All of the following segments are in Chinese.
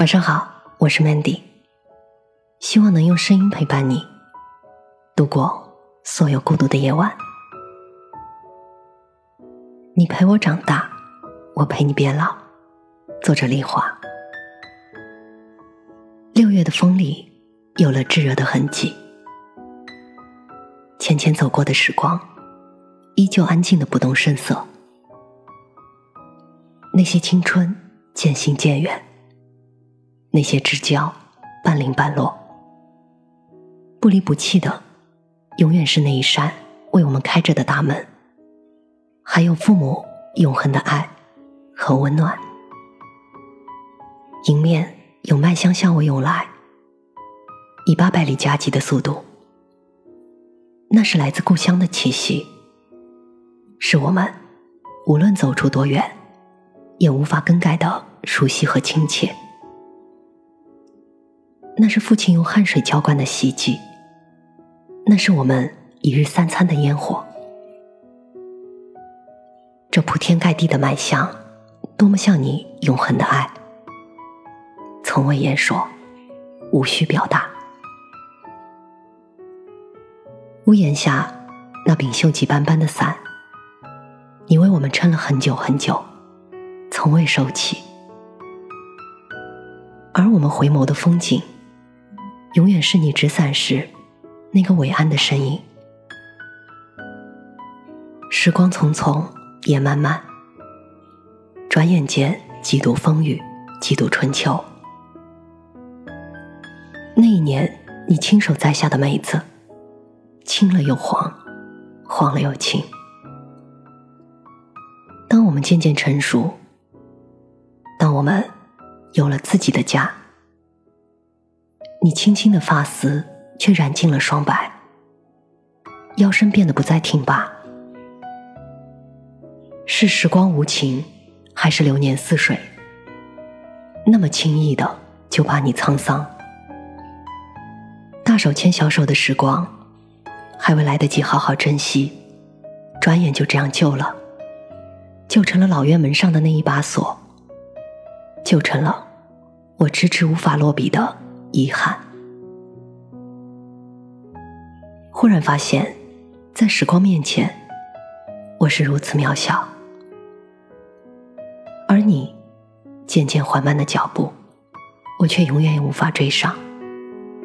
晚上好，我是 Mandy，希望能用声音陪伴你度过所有孤独的夜晚。你陪我长大，我陪你变老。作者：丽华。六月的风里有了炙热的痕迹，浅浅走过的时光，依旧安静的不动声色。那些青春渐行渐远。那些知交，半零半落，不离不弃的，永远是那一扇为我们开着的大门，还有父母永恒的爱和温暖。迎面有麦香向我涌来，以八百里加急的速度，那是来自故乡的气息，是我们无论走出多远，也无法更改的熟悉和亲切。那是父亲用汗水浇灌的希冀，那是我们一日三餐的烟火。这铺天盖地的麦香，多么像你永恒的爱，从未言说，无需表达。屋檐下那柄锈迹斑斑的伞，你为我们撑了很久很久，从未收起。而我们回眸的风景。永远是你执伞时那个伟岸的身影。时光匆匆，夜漫漫，转眼间几度风雨，几度春秋。那一年，你亲手栽下的梅子，青了又黄，黄了又青。当我们渐渐成熟，当我们有了自己的家。你轻轻的发丝却染尽了霜白，腰身变得不再挺拔。是时光无情，还是流年似水？那么轻易的就把你沧桑。大手牵小手的时光，还未来得及好好珍惜，转眼就这样旧了，就成了老院门上的那一把锁，就成了我迟迟无法落笔的。遗憾。忽然发现，在时光面前，我是如此渺小，而你渐渐缓慢的脚步，我却永远也无法追上，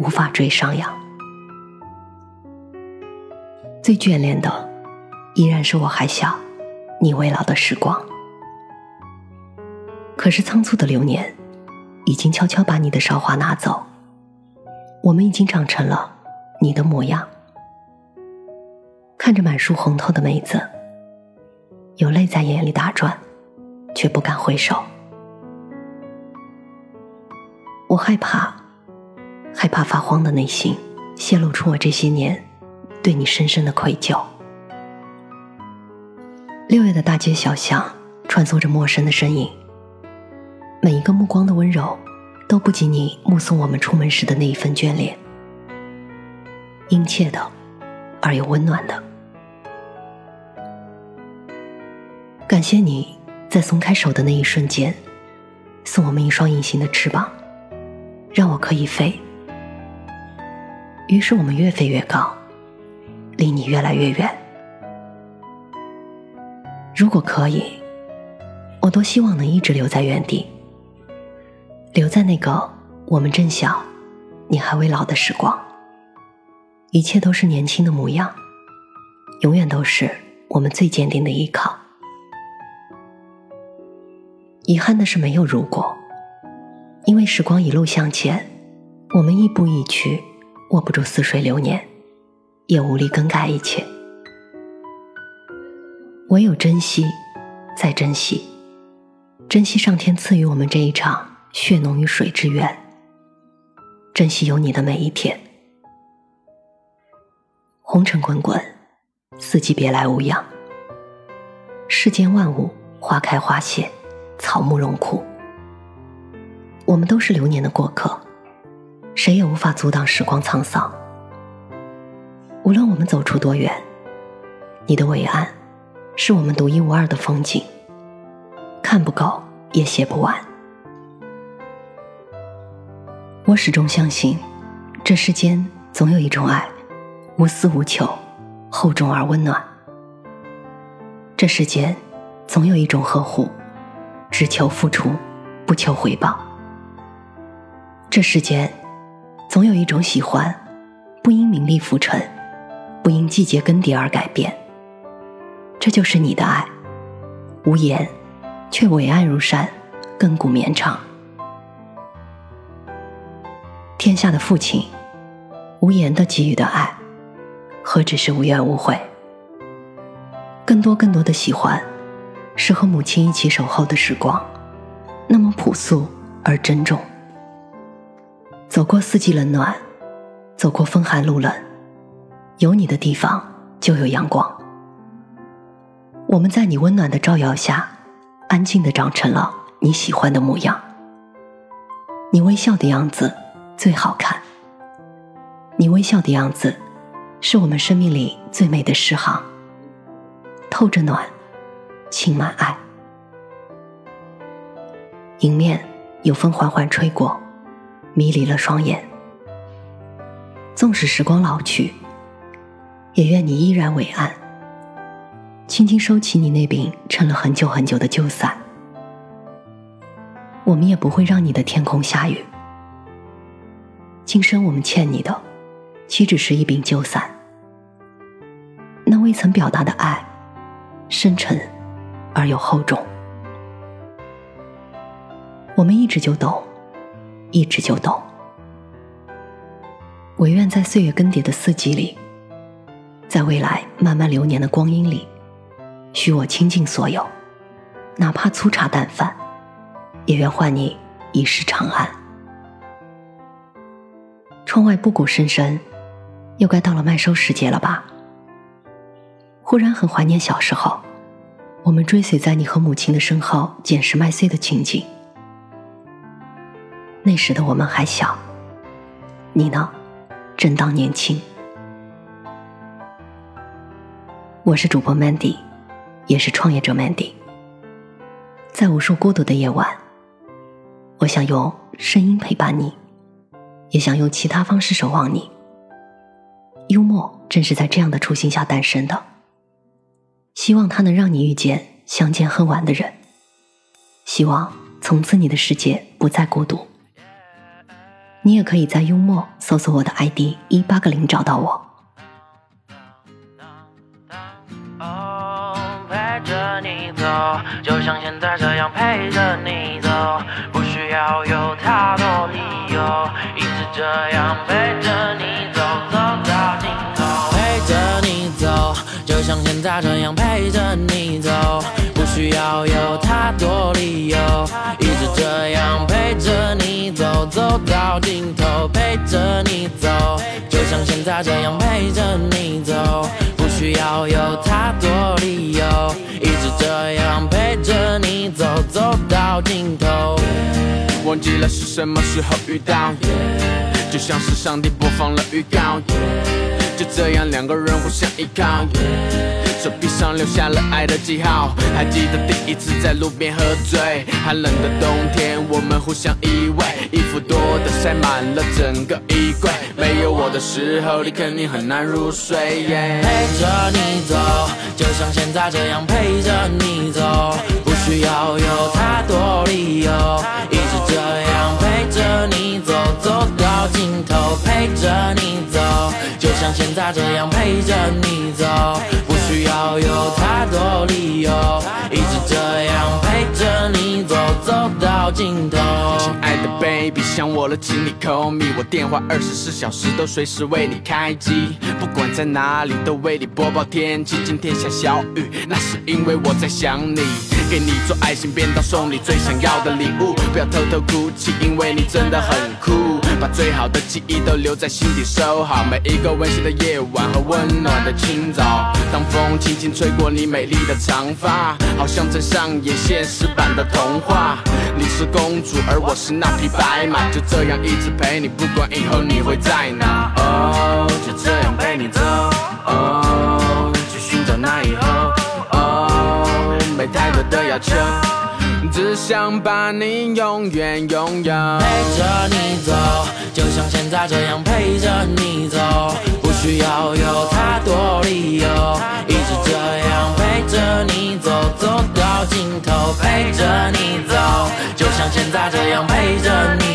无法追上呀。最眷恋的，依然是我还小，你未老的时光。可是仓促的流年，已经悄悄把你的韶华拿走。我们已经长成了你的模样，看着满树红透的梅子，有泪在眼里打转，却不敢回首。我害怕，害怕发慌的内心泄露出我这些年对你深深的愧疚。六月的大街小巷，穿梭着陌生的身影，每一个目光的温柔。都不及你目送我们出门时的那一份眷恋，殷切的，而又温暖的。感谢你在松开手的那一瞬间，送我们一双隐形的翅膀，让我可以飞。于是我们越飞越高，离你越来越远。如果可以，我多希望能一直留在原地。留在那个我们正小，你还未老的时光，一切都是年轻的模样，永远都是我们最坚定的依靠。遗憾的是没有如果，因为时光一路向前，我们亦步亦趋，握不住似水流年，也无力更改一切。唯有珍惜，再珍惜，珍惜上天赐予我们这一场。血浓于水之缘，珍惜有你的每一天。红尘滚滚，四季别来无恙。世间万物，花开花谢，草木荣枯。我们都是流年的过客，谁也无法阻挡时光沧桑。无论我们走出多远，你的伟岸，是我们独一无二的风景，看不够，也写不完。我始终相信，这世间总有一种爱，无私无求，厚重而温暖；这世间总有一种呵护，只求付出，不求回报；这世间总有一种喜欢，不因名利浮沉，不因季节更迭而改变。这就是你的爱，无言，却伟岸如山，亘古绵长。天下的父亲，无言的给予的爱，何止是无怨无悔？更多更多的喜欢，是和母亲一起守候的时光，那么朴素而珍重。走过四季冷暖，走过风寒露冷，有你的地方就有阳光。我们在你温暖的照耀下，安静的长成了你喜欢的模样。你微笑的样子。最好看，你微笑的样子，是我们生命里最美的诗行，透着暖，浸满爱。迎面有风缓缓吹过，迷离了双眼。纵使时光老去，也愿你依然伟岸。轻轻收起你那柄撑了很久很久的旧伞，我们也不会让你的天空下雨。今生我们欠你的，岂止是一柄旧伞？那未曾表达的爱，深沉而又厚重。我们一直就懂，一直就懂。唯愿在岁月更迭的四季里，在未来漫漫流年的光阴里，许我倾尽所有，哪怕粗茶淡饭，也愿换你一世长安。窗外布谷声声，又该到了麦收时节了吧？忽然很怀念小时候，我们追随在你和母亲的身后捡拾麦穗的情景。那时的我们还小，你呢，正当年轻。我是主播 Mandy，也是创业者 Mandy。在无数孤独的夜晚，我想用声音陪伴你。也想用其他方式守望你。幽默正是在这样的初心下诞生的。希望它能让你遇见相见恨晚的人。希望从此你的世界不再孤独。你也可以在幽默搜索我的 ID 一八个零找到我。陪着你走，就像现在这样陪着你走，不要有太多理由。一直这样陪着你走，走到尽头。陪着你走，就像现在这样陪着你走，不需要有太多理由。一直这样陪着你走，走到尽头。陪着你走，就像现在这样陪着你走，需要有太多理由。一直这样陪着你走，走到尽头。忘记了是什么时候遇到。就像是上帝播放了预告，就这样两个人互相依靠，手臂上留下了爱的记号。还记得第一次在路边喝醉，寒冷的冬天，我们互相依偎，衣服塞满了整个衣柜。没有我的时候，你肯定很难入睡。陪着你走，就像现在这样陪着你走，不需要有太多理由，一直这样陪着你走，走到尽头，陪着你走，就像现在这样陪着你走，不需要有太多理由，到尽头。亲爱的 baby，想我了，请你 call me，我电话二十四小时都随时为你开机，不管在哪里都为你播报天气。今天下小雨，那是因为我在想你，给你做爱心便当，送你最想要的礼物，不要偷偷哭泣，因为你真的很酷。把最好的记忆都留在心底，收好每一个温馨的夜晚和温暖的清早。当风轻轻吹过你美丽的长发，好像正上演现实版的童话。你是公主，而我是那匹白马，就这样一直陪你，不管以后你会在哪。哦，就这样陪你走，哦，去寻找那以后。哦，没太多的要求。只想把你永远拥有。陪着你走，就像现在这样陪着你走，不需要有太多理由，一直这样陪着你走，走到尽头，陪着你走，就像现在这样陪着你。